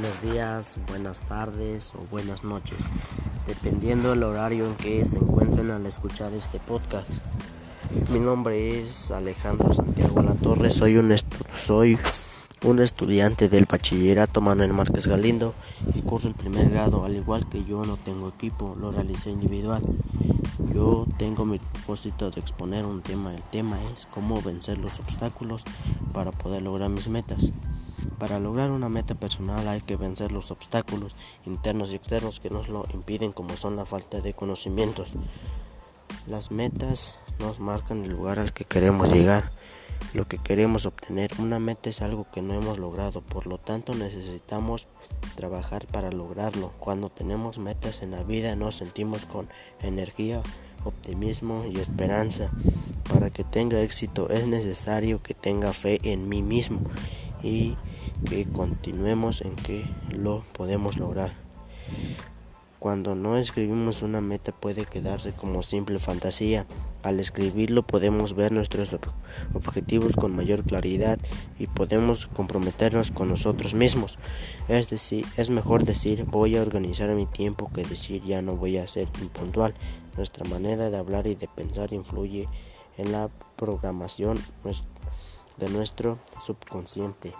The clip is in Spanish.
buenos días, buenas tardes o buenas noches, dependiendo del horario en que se encuentren al escuchar este podcast. Mi nombre es Alejandro Santiago La Torre, soy un, soy un estudiante del bachillerato Manuel Márquez Galindo y curso el primer grado, al igual que yo no tengo equipo, lo realicé individual. Yo tengo mi propósito de exponer un tema, el tema es cómo vencer los obstáculos para poder lograr mis metas. Para lograr una meta personal hay que vencer los obstáculos internos y externos que nos lo impiden como son la falta de conocimientos. Las metas nos marcan el lugar al que queremos llegar, lo que queremos obtener. Una meta es algo que no hemos logrado, por lo tanto necesitamos trabajar para lograrlo. Cuando tenemos metas en la vida nos sentimos con energía, optimismo y esperanza. Para que tenga éxito es necesario que tenga fe en mí mismo y que continuemos en que lo podemos lograr. Cuando no escribimos una meta puede quedarse como simple fantasía. Al escribirlo podemos ver nuestros objetivos con mayor claridad y podemos comprometernos con nosotros mismos. Es decir, es mejor decir voy a organizar mi tiempo que decir ya no voy a ser impuntual. Nuestra manera de hablar y de pensar influye en la programación de nuestro subconsciente.